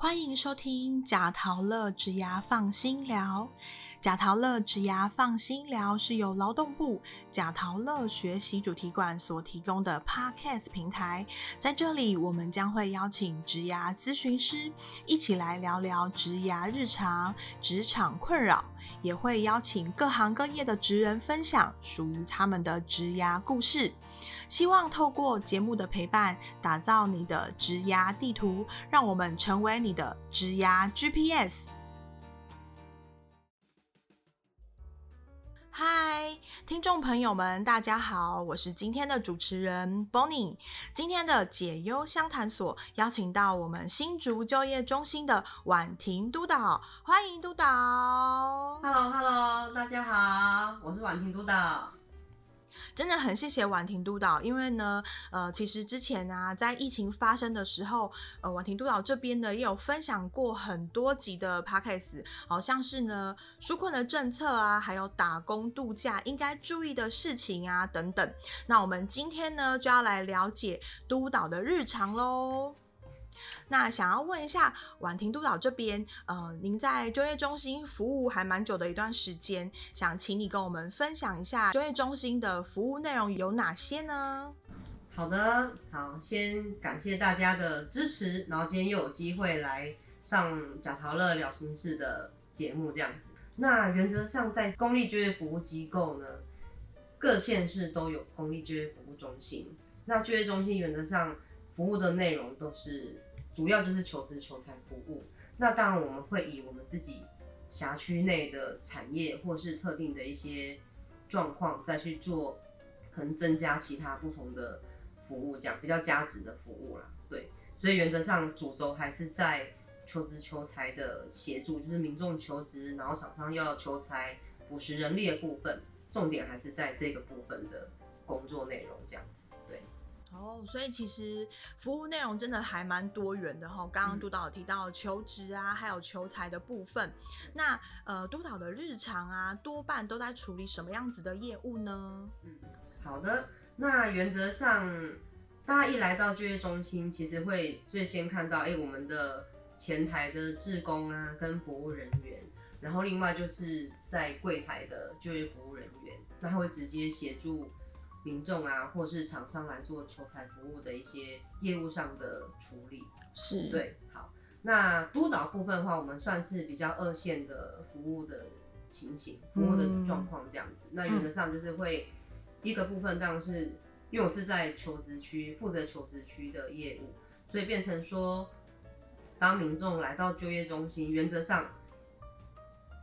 欢迎收听贾陶乐植牙放心聊。贾陶乐植牙放心聊是由劳动部贾陶乐学习主题馆所提供的 Podcast 平台，在这里我们将会邀请植牙咨询师一起来聊聊植牙日常、职场困扰，也会邀请各行各业的职人分享属于他们的职牙故事。希望透过节目的陪伴，打造你的职涯地图，让我们成为你的职涯 GPS。嗨，听众朋友们，大家好，我是今天的主持人 Bonnie。今天的解忧相谈所邀请到我们新竹就业中心的婉婷督导，欢迎督导。Hello Hello，大家好，我是婉婷督导。真的很谢谢婉婷督导，因为呢，呃，其实之前啊，在疫情发生的时候，呃，婉婷督导这边呢也有分享过很多集的 podcast，好像是呢纾困的政策啊，还有打工度假应该注意的事情啊等等。那我们今天呢就要来了解督导的日常喽。那想要问一下婉婷督导这边，呃，您在就业中心服务还蛮久的一段时间，想请你跟我们分享一下就业中心的服务内容有哪些呢？好的，好，先感谢大家的支持，然后今天又有机会来上贾陶乐聊心事的节目，这样子。那原则上在公立就业服务机构呢，各县市都有公立就业服务中心。那就业中心原则上服务的内容都是。主要就是求职求财服务，那当然我们会以我们自己辖区内的产业或是特定的一些状况再去做，可能增加其他不同的服务，这样比较价值的服务啦。对，所以原则上主轴还是在求职求财的协助，就是民众求职，然后厂商要求财补实人力的部分，重点还是在这个部分的工作内容这样子。对。哦，所以其实服务内容真的还蛮多元的哈。刚刚督导提到求职啊，还有求财的部分。那呃，督导的日常啊，多半都在处理什么样子的业务呢？嗯，好的。那原则上，大家一来到就业中心，其实会最先看到，哎，我们的前台的志工啊，跟服务人员，然后另外就是在柜台的就业服务人员，那他会直接协助。民众啊，或是厂商来做求财服务的一些业务上的处理，是对。好，那督导部分的话，我们算是比较二线的服务的情形，服务的状况这样子。那原则上就是会一个部分，当然是因为我是在求职区负责求职区的业务，所以变成说，当民众来到就业中心，原则上。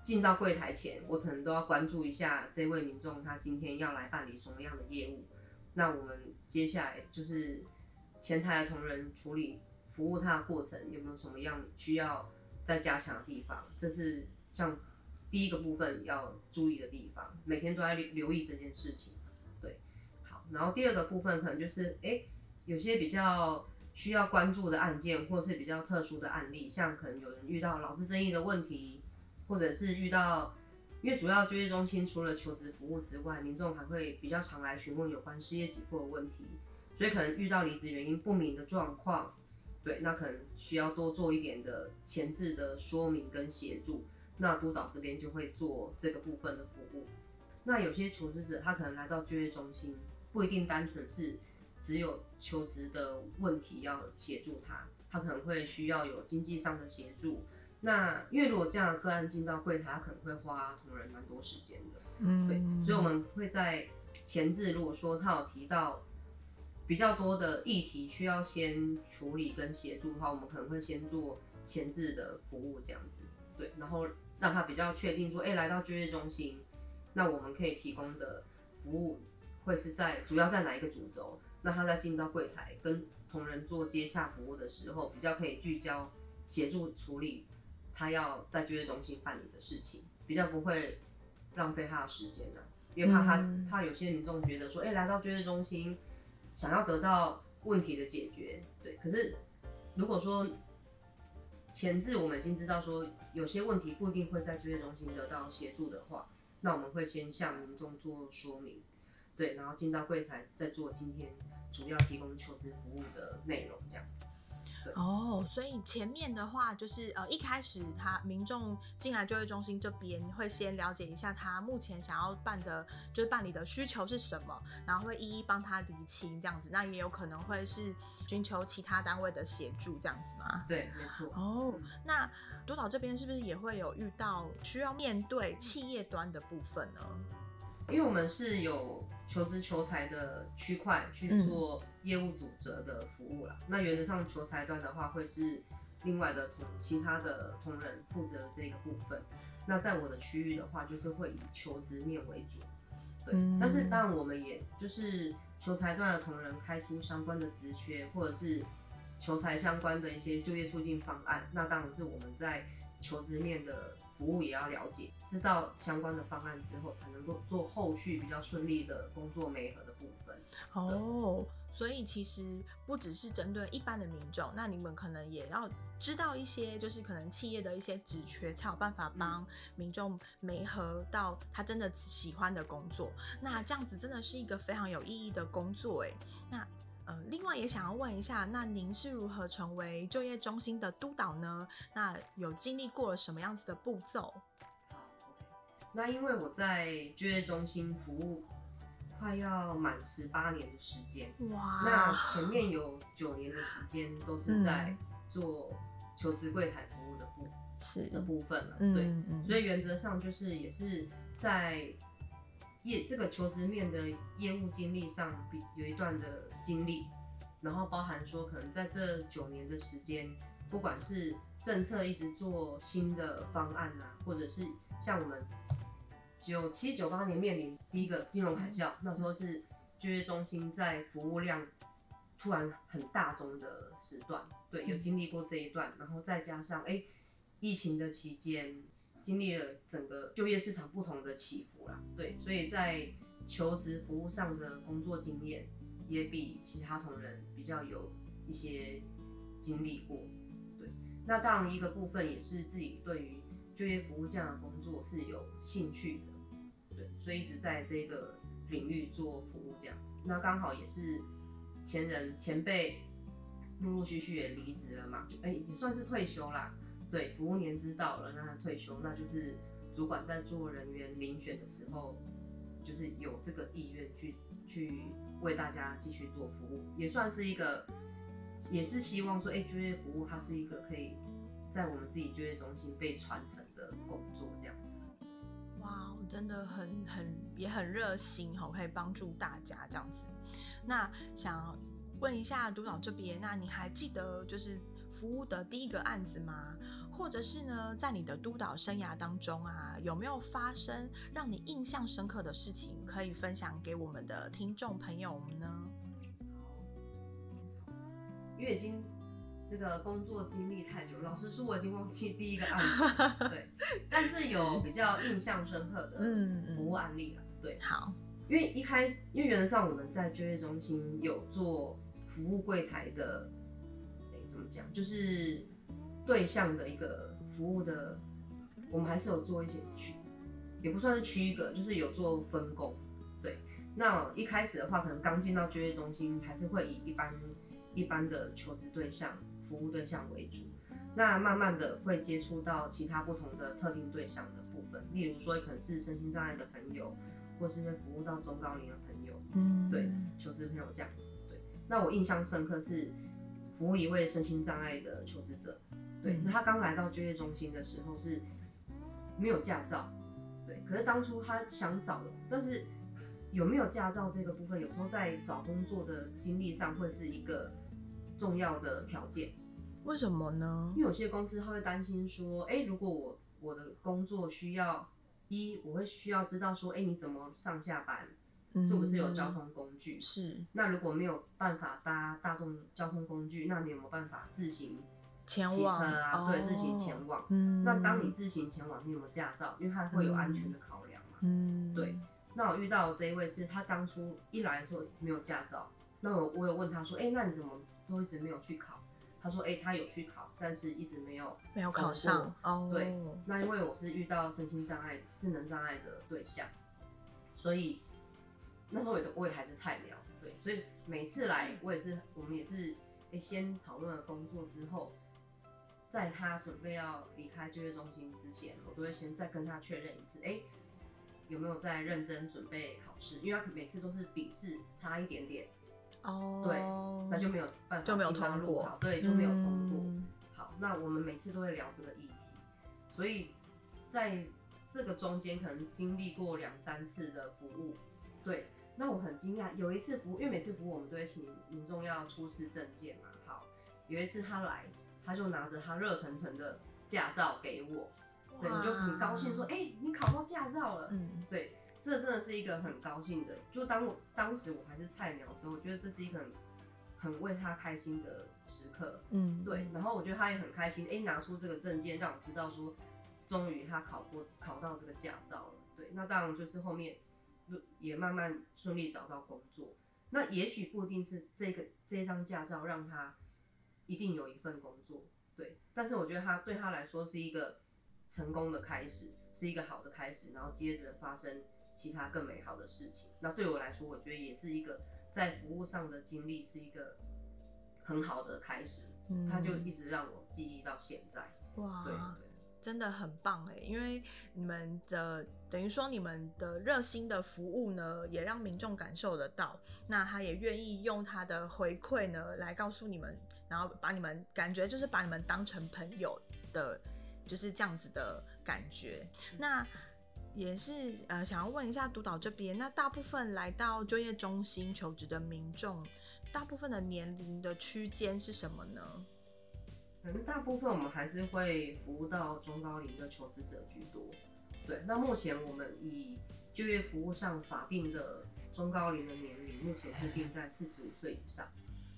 进到柜台前，我可能都要关注一下这位民众他今天要来办理什么样的业务。那我们接下来就是前台的同仁处理服务他的过程有没有什么样需要再加强的地方？这是像第一个部分要注意的地方，每天都在留意这件事情。对，好，然后第二个部分可能就是哎，有些比较需要关注的案件，或是比较特殊的案例，像可能有人遇到劳资争议的问题。或者是遇到，因为主要就业中心除了求职服务之外，民众还会比较常来询问有关失业给付的问题，所以可能遇到离职原因不明的状况，对，那可能需要多做一点的前置的说明跟协助，那督导这边就会做这个部分的服务。那有些求职者他可能来到就业中心，不一定单纯是只有求职的问题要协助他，他可能会需要有经济上的协助。那因为如果这样的个案进到柜台，他可能会花同仁蛮多时间的，嗯，对，所以我们会在前置，如果说他有提到比较多的议题需要先处理跟协助的话，我们可能会先做前置的服务这样子，对，然后让他比较确定说，哎，来到就业中心，那我们可以提供的服务会是在主要在哪一个主轴？那他在进到柜台跟同仁做接洽服务的时候，比较可以聚焦协助处理。他要在就业中心办理的事情，比较不会浪费他的时间呢，因为怕他怕有些民众觉得说，哎，来到就业中心想要得到问题的解决，对。可是如果说前置我们已经知道说有些问题不一定会在就业中心得到协助的话，那我们会先向民众做说明，对，然后进到柜台再做今天主要提供求职服务的内容这样子。哦，所以前面的话就是呃，一开始他民众进来就业中心这边会先了解一下他目前想要办的，就是办理的需求是什么，然后会一一帮他理清这样子。那也有可能会是寻求其他单位的协助这样子吗？对，没错。哦，那督导这边是不是也会有遇到需要面对企业端的部分呢？因为我们是有求职求财的区块去做业务组织的服务啦。那原则上求财端的话，会是另外的同其他的同仁负责这个部分。那在我的区域的话，就是会以求职面为主。对，但是当然我们也就是求财端的同仁开出相关的职缺，或者是求财相关的一些就业促进方案，那当然是我们在求职面的。服务也要了解，知道相关的方案之后，才能够做后续比较顺利的工作媒合的部分。哦，所以其实不只是针对一般的民众，那你们可能也要知道一些，就是可能企业的一些职缺，才有办法帮民众媒合到他真的喜欢的工作。那这样子真的是一个非常有意义的工作，哎，那。呃，另外也想要问一下，那您是如何成为就业中心的督导呢？那有经历过了什么样子的步骤？好，OK。那因为我在就业中心服务快要满十八年的时间，哇！那前面有九年的时间都是在做求职柜台服务的部是的部分了，对，所以原则上就是也是在。业这个求职面的业务经历上，比有一段的经历，然后包含说，可能在这九年的时间，不管是政策一直做新的方案啊，或者是像我们九七九八年面临第一个金融海啸，那时候是就业中心在服务量突然很大中的时段，对，有经历过这一段，然后再加上哎，疫情的期间。经历了整个就业市场不同的起伏啦，对，所以在求职服务上的工作经验也比其他同仁比较有一些经历过，对。那当然一个部分也是自己对于就业服务这样的工作是有兴趣的，对，所以一直在这个领域做服务这样子。那刚好也是前人前辈陆陆续续也离职了嘛，就哎也算是退休啦。对，服务年资到了，那他退休，那就是主管在做人员遴选的时候，就是有这个意愿去去为大家继续做服务，也算是一个，也是希望说，哎，就业服务它是一个可以在我们自己就业中心被传承的工作，这样子。哇，我真的很很也很热心哈，可以帮助大家这样子。那想问一下督导这边，那你还记得就是？服务的第一个案子吗？或者是呢，在你的督导生涯当中啊，有没有发生让你印象深刻的事情，可以分享给我们的听众朋友们呢？因为已经那个工作经历太久，老实说我已经忘记第一个案子，对，但是有比较印象深刻的服务案例了。对，好，因为一开始，因为原则上我们在就业中心有做服务柜台的。怎么讲？就是对象的一个服务的，我们还是有做一些区，也不算是区隔，就是有做分工。对，那一开始的话，可能刚进到就业中心，还是会以一般一般的求职对象、服务对象为主。那慢慢的会接触到其他不同的特定对象的部分，例如说可能是身心障碍的朋友，或是会服务到中高龄的朋友，嗯，对，求职朋友这样子。对，那我印象深刻是。服务一位身心障碍的求职者，对，那他刚来到就业中心的时候是没有驾照，对，可是当初他想找，但是有没有驾照这个部分，有时候在找工作的经历上会是一个重要的条件。为什么呢？因为有些公司他会担心说，哎，如果我我的工作需要一，我会需要知道说，哎，你怎么上下班？是不是有交通工具？是。那如果没有办法搭大众交通工具，那你有没有办法自行前往啊？对，自行前往。嗯。那当你自行前往，你有没有驾照？因为它会有安全的考量嘛。嗯。对。那我遇到这一位是他当初一来的时候没有驾照，那我我有问他说，哎，那你怎么都一直没有去考？他说，哎，他有去考，但是一直没有没有考上。哦。对。那因为我是遇到身心障碍、智能障碍的对象，所以。那时候我也我也还是菜鸟，对，所以每次来我也是，我们也是，先讨论了工作之后，在他准备要离开就业中心之前，我都会先再跟他确认一次，哎、有没有在认真准备考试？因为他每次都是笔试差一点点，哦，对那就没有办法就没有通过，对，就没有通过。嗯好，那我们每次都会聊这个议题，所以在这个中间可能经历过两三次的服务，对，那我很惊讶，有一次服务，因为每次服务我们都会请民众要出示证件嘛，好，有一次他来，他就拿着他热腾腾的驾照给我，对，你就很高兴说，哎、你考到驾照了，嗯对，这真的是一个很高兴的。就当我当时我还是菜鸟的时候，我觉得这是一个很很为他开心的时刻。嗯，对，然后我觉得他也很开心，哎、拿出这个证件让我知道说，终于他考过考到这个驾照了。对，那当然就是后面也慢慢顺利找到工作。那也许不一定是这个这张驾照让他一定有一份工作，对，但是我觉得他对他来说是一个成功的开始，是一个好的开始，然后接着发生其他更美好的事情。那对我来说，我觉得也是一个在服务上的经历，是一个很好的开始。嗯他就一直让我记忆到现在。哇，对对，真的很棒哎，因为你们的等于说你们的热心的服务呢，也让民众感受得到，那他也愿意用他的回馈呢来告诉你们，然后把你们感觉就是把你们当成朋友的，就是这样子的感觉。那也是呃，想要问一下督导这边，那大部分来到就业中心求职的民众，大部分的年龄的区间是什么呢？可能大部分我们还是会服务到中高龄的求职者居多。对，那目前我们以就业服务上法定的中高龄的年龄，目前是定在四十五岁以上。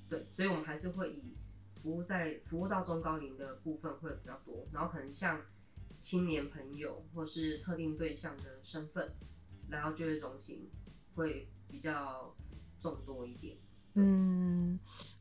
对，所以我们还是会以服务在服务到中高龄的部分会比较多，然后可能像青年朋友或是特定对象的身份来到就业中心会比较众多一点。嗯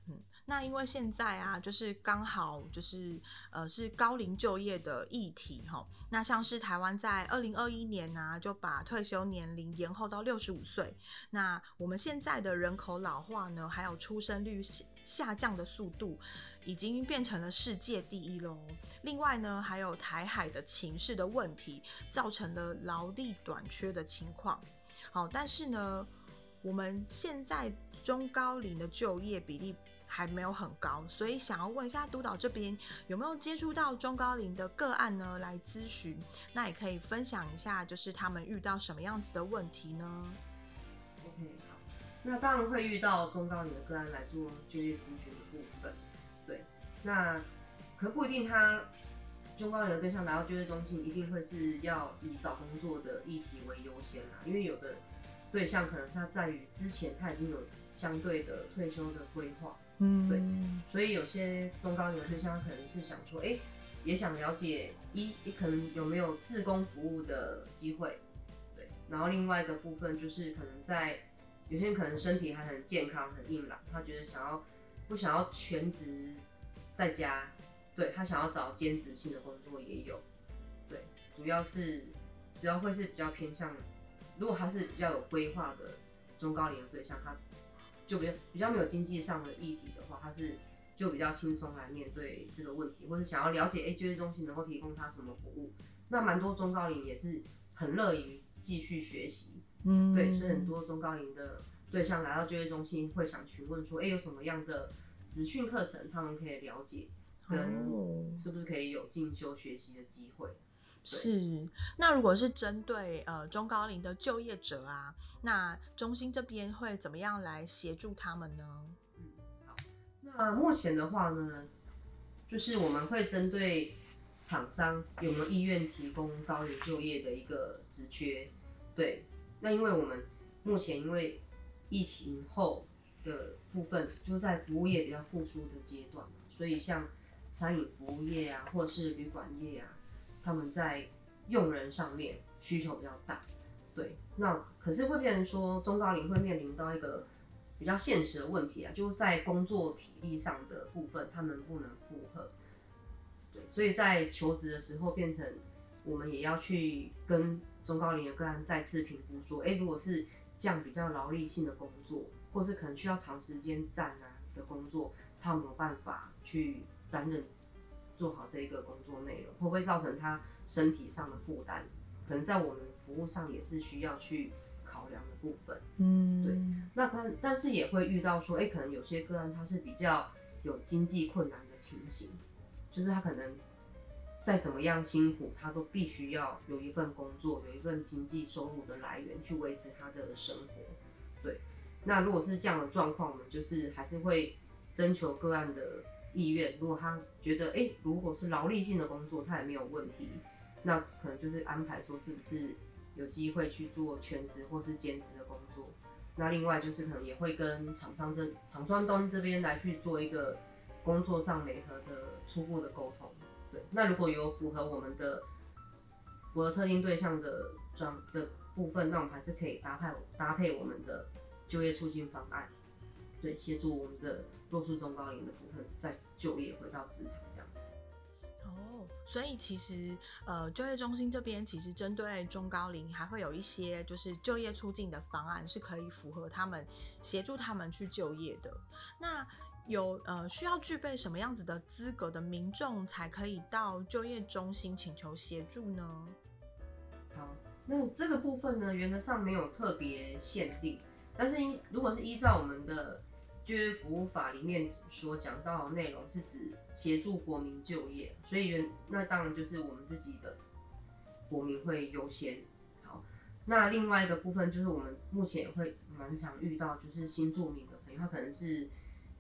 嗯，那因为现在啊，就是刚好就是呃是高龄就业的议题哈。那像是台湾在二零二一年呢、就把退休年龄延后到六十五岁。那我们现在的人口老化呢，还有出生率下下降的速度，已经变成了世界第一喽。另外呢，还有台海的情势的问题，造成了劳力短缺的情况。好，但是呢，我们现在中高龄的就业比例还没有很高，所以想要问一下督导这边有没有接触到中高龄的个案呢？来咨询，那也可以分享一下，就是他们遇到什么样子的问题呢？OK，好，那当然会遇到中高龄的个案来做就业咨询的部分，对，那可不一定他中高龄的对象来到就业中心一定会是要以找工作的议题为优先啦，因为有的对象可能他在于之前他已经有相对的退休的规划，嗯对所以有些中高龄的对象可能是想说，哎、也想了解一，也可能有没有自工服务的机会，对。然后另外一个部分就是可能在有些人可能身体还很健康、很硬朗，他觉得想要不想要全职在家，对他想要找兼职性的工作也有，对，主要是主要会是比较偏向，如果他是比较有规划的中高龄的对象，他就比较比较没有经济上的议题的话，他是就比较轻松来面对这个问题，或是想要了解就业中心能够提供他什么服务。那蛮多中高龄也是很乐于继续学习，嗯对，所以很多中高龄的对象来到就业中心会想询问说，哎、有什么样的职训课程他们可以了解，跟哦是不是可以有进修学习的机会。是，那如果是针对呃中高龄的就业者啊，那中心这边会怎么样来协助他们呢？嗯，好那目前的话呢，就是我们会针对厂商有没有意愿提供高龄就业的一个职缺，对。那因为我们目前因为疫情后的部分，就在服务业比较复苏的阶段嘛，所以像餐饮服务业啊，或者是旅馆业啊，他们在用人上面需求比较大，对。那可是会变成说中高龄会面临到一个比较现实的问题啊，就在工作体力上的部分，他能不能负荷？对，所以在求职的时候，变成我们也要去跟中高龄的个案再次评估，说，哎、如果是这样比较劳力性的工作，或是可能需要长时间站啊的工作，他有没有办法去担任做好这一个工作内容，会不会造成他身体上的负担？可能在我们服务上也是需要去考量的部分。嗯，对那但但是也会遇到说，哎、可能有些个案他是比较有经济困难的情形，就是他可能再怎么样辛苦，他都必须要有一份工作，有一份经济收入的来源去维持他的生活。对，那如果是这样的状况，我们就是还是会征求个案的意愿。如果他觉得，哎、如果是劳力性的工作，他也没有问题，那可能就是安排说是不是有机会去做全职或是兼职的工作。那另外就是可能也会跟厂商这厂商端这边来去做一个工作上美合的初步的沟通。对，那如果有符合我们的符合特定对象的专的部分，那我们还是可以搭配搭配我们的就业促进方案，对，协助我们的弱势中高龄的部分再就业回到职场这样子。哦，所以其实呃，就业中心这边其实针对中高龄还会有一些就是就业促进的方案，是可以符合他们协助他们去就业的。那有呃需要具备什么样子的资格的民众才可以到就业中心请求协助呢？好，那这个部分呢，原则上没有特别限定，但是依如果是依照我们的就业服务法里面所讲到的内容，是指协助国民就业，所以那当然就是我们自己的国民会优先。好，那另外一个部分就是我们目前也会蛮常遇到，就是新住民的朋友，他可能是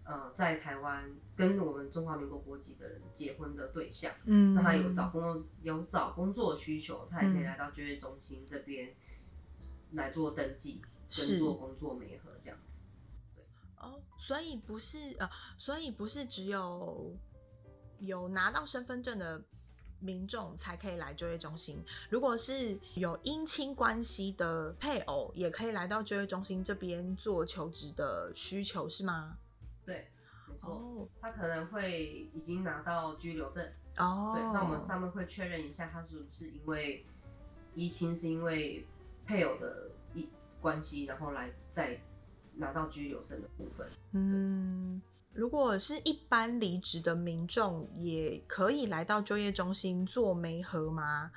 呃在台湾跟我们中华民国国籍的人结婚的对象。嗯那他有找工作有找工作的需求，他也可以来到就业中心这边来做登记，跟做工作媒合这样子。哦，所以不是呃，所以不是只有有拿到身份证的民众才可以来就业中心。如果是有姻亲关系的配偶，也可以来到就业中心这边做求职的需求，是吗？对，没错，哦他可能会已经拿到居留证，哦，对，那我们上面会确认一下，他是不是因为移亲是因为配偶的一关系，然后来再拿到居留证的部分。嗯。如果是一般离职的民众，也可以来到就业中心做媒合吗？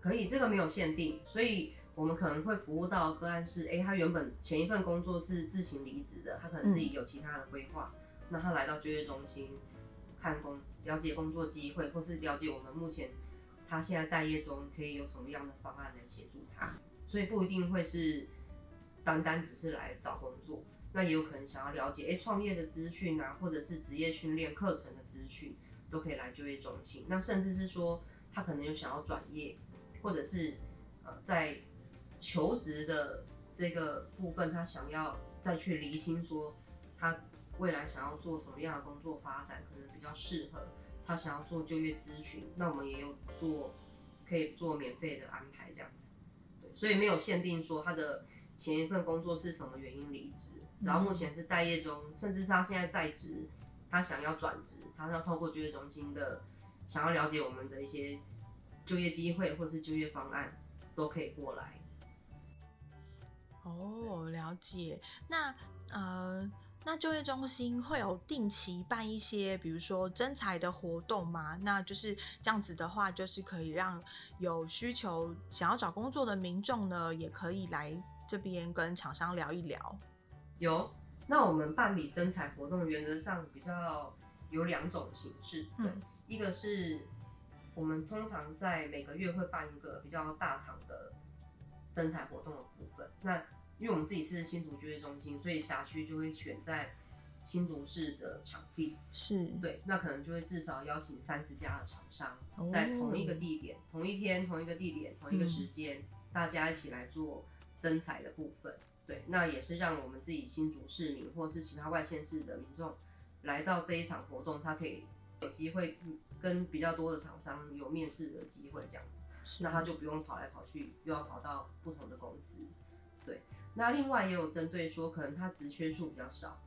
可以，这个没有限定，所以我们可能会服务到个案是，哎、他原本前一份工作是自行离职的，他可能自己有其他的规划，那他来到就业中心看工，了解工作机会，或是了解我们目前他现在待业中可以有什么样的方案来协助他，所以不一定会是单单只是来找工作，那也有可能想要了解，哎、创业的资讯啊，或者是职业训练课程的资讯，都可以来就业中心，那甚至是说他可能有想要转业。或者是呃在求职的这个部分，他想要再去厘清说他未来想要做什么样的工作发展，可能比较适合他想要做就业咨询，那我们也有做可以做免费的安排这样子，对，所以没有限定说他的前一份工作是什么原因离职，然后目前是待业中，甚至是他现在在职，他想要转职，他要透过就业中心的想要了解我们的一些。就业机会或是就业方案都可以过来。哦，了解。那呃，那就业中心会有定期办一些，比如说征才的活动吗？那就是这样子的话，就是可以让有需求想要找工作的民众呢，也可以来这边跟厂商聊一聊。有，那我们办理征才活动，原则上比较有两种形式，对，嗯一个是我们通常在每个月会办一个比较大场的征才活动的部分。那因为我们自己是新竹就业中心，所以辖区就会选在新竹市的场地，是，对，那可能就会至少邀请三十家的厂商哦，在同一个地点、同一天、同一个地点、同一个时间，大家一起来做征才的部分。对，那也是让我们自己新竹市民或是其他外县市的民众来到这一场活动，他可以有机会跟比较多的厂商有面试的机会，这样子，那他就不用跑来跑去，又要跑到不同的公司。对，那另外也有针对说，可能他职缺数比较少，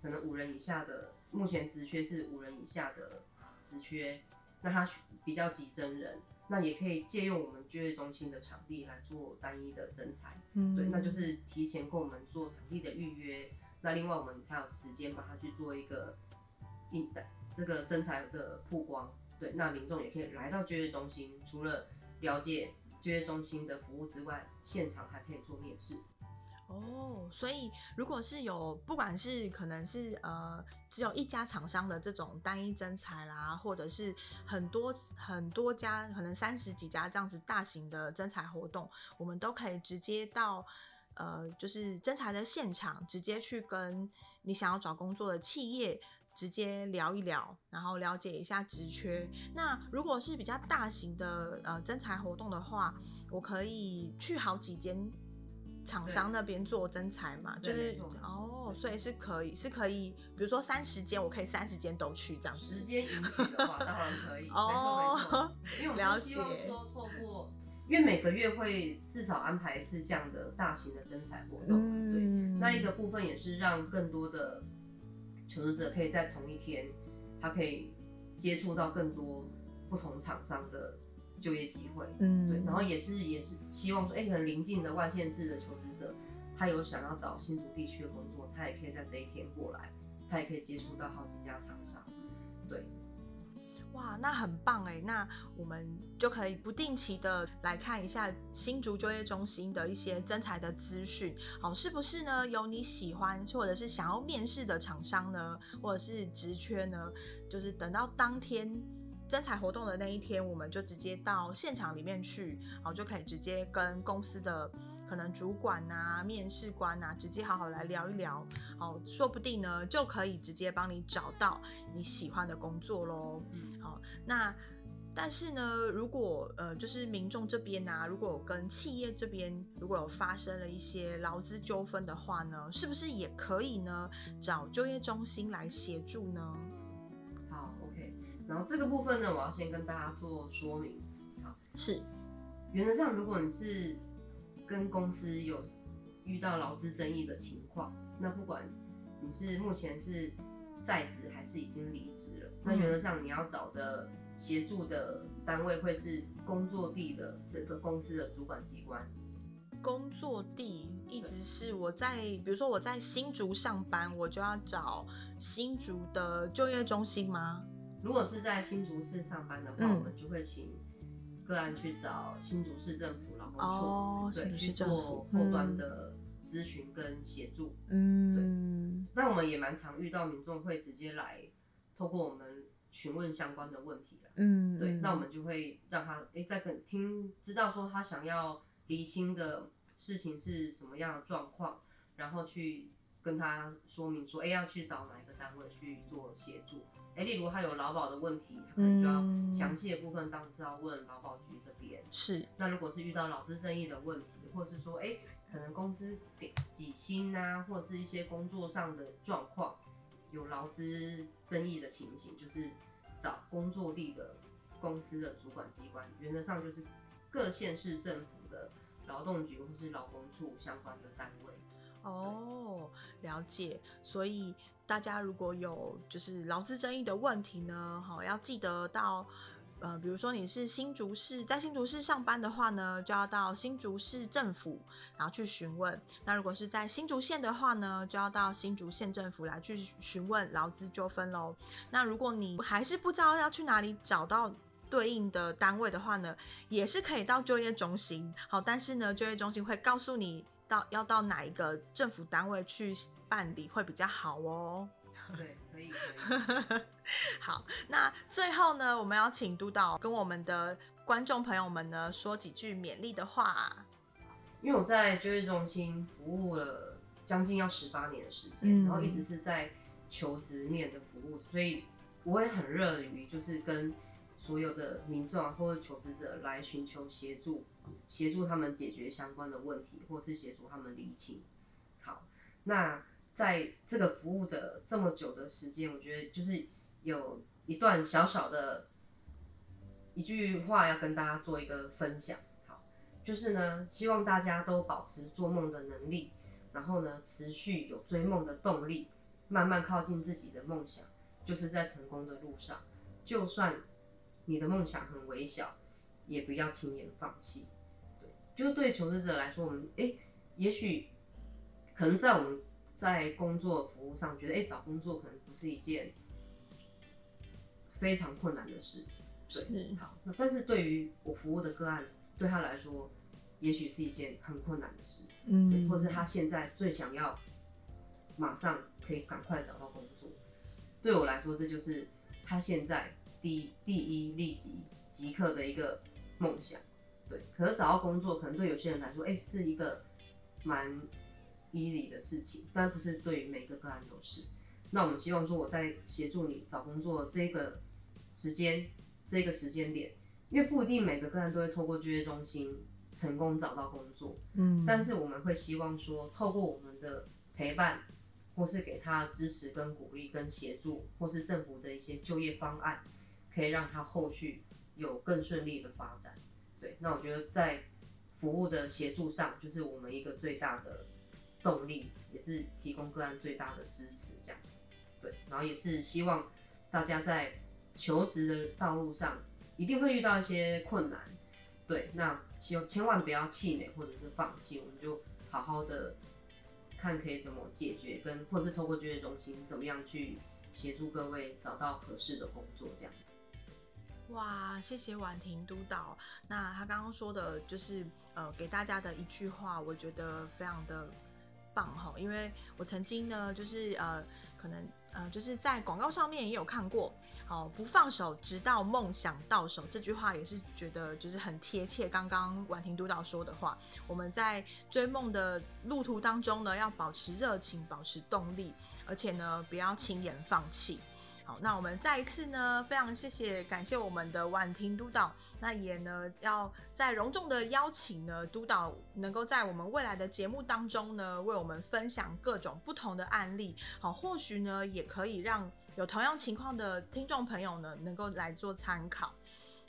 可能五人以下的，目前职缺是五人以下的职缺，那他比较急真人，那也可以借用我们就业中心的场地来做单一的征才。嗯对，那就是提前跟我们做场地的预约，那另外我们才有时间把它去做一个应这个征才的曝光。对，那民众也可以来到就业中心，除了了解就业中心的服务之外，现场还可以做面试。哦，所以如果是有不管是可能是呃只有一家厂商的这种单一征才啦，或者是很多很多家可能三十几家这样子大型的征才活动，我们都可以直接到呃就是征才的现场，直接去跟你想要找工作的企业直接聊一聊，然后了解一下职缺。那如果是比较大型的呃征才活动的话，我可以去好几间。厂商那边做真才嘛，就是哦，所以是可以，是可以，比如说三十间，我可以三十间都去这样子。时间允许的话，当然可以。哦，没错没错。因为我们希望说，透过，因为每个月会至少安排一次这样的大型的征才活动，对。那一个部分也是让更多的求职者可以在同一天，他可以接触到更多不同厂商的。就业机会，嗯，对，然后也是也是希望说，哎，可能临近的外县市的求职者，他有想要找新竹地区的工作，他也可以在这一天过来，他也可以接触到好几家厂商，对，哇，那很棒哎，那我们就可以不定期的来看一下新竹就业中心的一些增才的资讯，好，是不是呢？有你喜欢或者是想要面试的厂商呢，或者是职缺呢？就是等到当天。征才活动的那一天，我们就直接到现场里面去，好就可以直接跟公司的可能主管啊、面试官啊，直接好好来聊一聊，好，说不定呢就可以直接帮你找到你喜欢的工作喽。好，那但是呢，如果呃就是民众这边啊，如果跟企业这边如果有发生了一些劳资纠纷的话呢，是不是也可以呢找就业中心来协助呢？然后这个部分呢，我要先跟大家做说明。好，是原则上，如果你是跟公司有遇到劳资争议的情况，那不管你是目前是在职还是已经离职了，那原则上你要找的协助的单位会是工作地的整个公司的主管机关。工作地一直是我在，比如说我在新竹上班，我就要找新竹的就业中心吗？如果是在新竹市上班的话，我们就会请个案去找新竹市政府劳工处，对，去做后端的咨询跟协助。嗯，对。那我们也蛮常遇到民众会直接来，透过我们询问相关的问题了。嗯，对。那我们就会让他诶，在跟听知道说他想要厘清的事情是什么样的状况，然后去跟他说明说，诶，要去找哪一个单位去做协助。哎，例如他有劳保的问题，可能就要详细的部分当然是要问劳保局这边。是。那如果是遇到劳资争议的问题，或者是说，哎，可能公司给几薪啊，或者是一些工作上的状况有劳资争议的情形，就是找工作地的公司的主管机关，原则上就是各县市政府的劳动局或是劳工处相关的单位。哦，了解。所以。大家如果有就是劳资争议的问题呢，好要记得到，呃，比如说你是新竹市在新竹市上班的话呢，就要到新竹市政府然后去询问。那如果是在新竹县的话呢，就要到新竹县政府来去询问劳资纠纷喽。那如果你还是不知道要去哪里找到对应的单位的话呢，也是可以到就业中心。好，但是呢，就业中心会告诉你。到要到哪一个政府单位去办理会比较好哦？对，可以，可以。好，那最后呢，我们要请督导跟我们的观众朋友们呢说几句勉励的话。因为我在就业中心服务了将近要十八年的时间，然后一直是在求职面的服务，所以我也很热于就是跟。所有的民众或者求职者来寻求协助，协助他们解决相关的问题，或是协助他们理清。好，那在这个服务的这么久的时间，我觉得就是有一段小小的一句话要跟大家做一个分享。好，就是呢，希望大家都保持做梦的能力，然后呢，持续有追梦的动力，慢慢靠近自己的梦想，就是在成功的路上，就算。你的梦想很微小，也不要轻言放弃。对，就是对求职者来说，我们哎，也许可能在我们在工作服务上觉得，哎、找工作可能不是一件非常困难的事。对，是好，那但是对于我服务的个案，对他来说，也许是一件很困难的事，对，嗯或是他现在最想要马上可以赶快找到工作。对我来说，这就是他现在第第一立即即刻的一个梦想。对，可是找到工作，可能对有些人来说，哎、是一个蛮 easy 的事情，但不是对于每个个案都是。那我们希望说，我在协助你找工作这个时间，这个时间点，因为不一定每个个案都会透过就业中心成功找到工作，嗯但是我们会希望说，透过我们的陪伴，或是给他支持、跟鼓励、跟协助，或是政府的一些就业方案，可以让他后续有更顺利的发展。对，那我觉得在服务的协助上，就是我们一个最大的动力，也是提供个案最大的支持，这样子。对，然后也是希望大家在求职的道路上，一定会遇到一些困难。对，那千千万不要气馁或者是放弃，我们就好好的看可以怎么解决，跟或是透过就业中心怎么样去协助各位找到合适的工作，这样。哇，谢谢婉婷督导。那他刚刚说的，就是呃，给大家的一句话，我觉得非常的棒哈。因为我曾经呢，就是呃，可能呃，就是在广告上面也有看过，好、不放手，直到梦想到手。这句话也是觉得就是很贴切。刚刚婉婷督导说的话，我们在追梦的路途当中呢，要保持热情，保持动力，而且呢，不要轻言放弃。好，那我们再一次呢，非常谢谢感谢我们的婉婷督导，那也呢要再隆重的邀请呢督导能够在我们未来的节目当中呢，为我们分享各种不同的案例，好，或许呢也可以让有同样情况的听众朋友呢能够来做参考。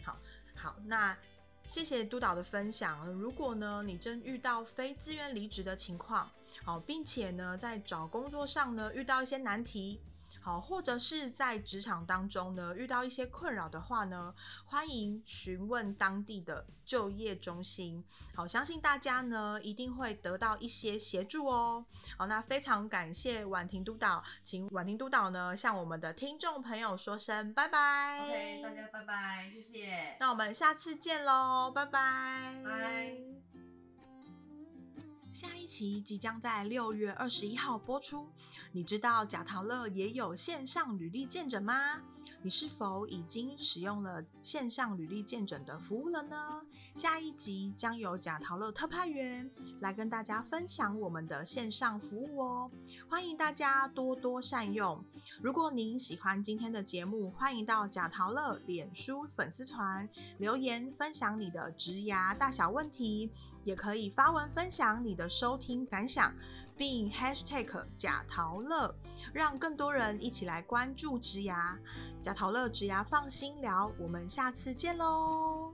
好，好，那。谢谢督导的分享。如果呢，你正遇到非自愿离职的情况，好，并且呢，在找工作上呢遇到一些难题，好，或者是在职场当中呢遇到一些困扰的话呢，欢迎询问当地的就业中心。好，相信大家呢一定会得到一些协助哦。好，那非常感谢婉婷督导，请婉婷督导呢向我们的听众朋友说声拜拜。OK，大家拜拜，谢谢。那我们下次见喽，拜拜。拜。下一期即将在六月二十一号播出。你知道贾陶乐也有线上履历见诊吗？你是否已经使用了线上履历见诊的服务了呢？下一集将由贾陶乐特派员来跟大家分享我们的线上服务哦，欢迎大家多多善用。如果您喜欢今天的节目，欢迎到贾陶乐脸书粉丝团留言分享你的职涯大小问题，也可以发文分享你的收听感想，并 hashtag 假桃乐，让更多人一起来关注植牙。假桃乐植牙放心聊，我们下次见喽。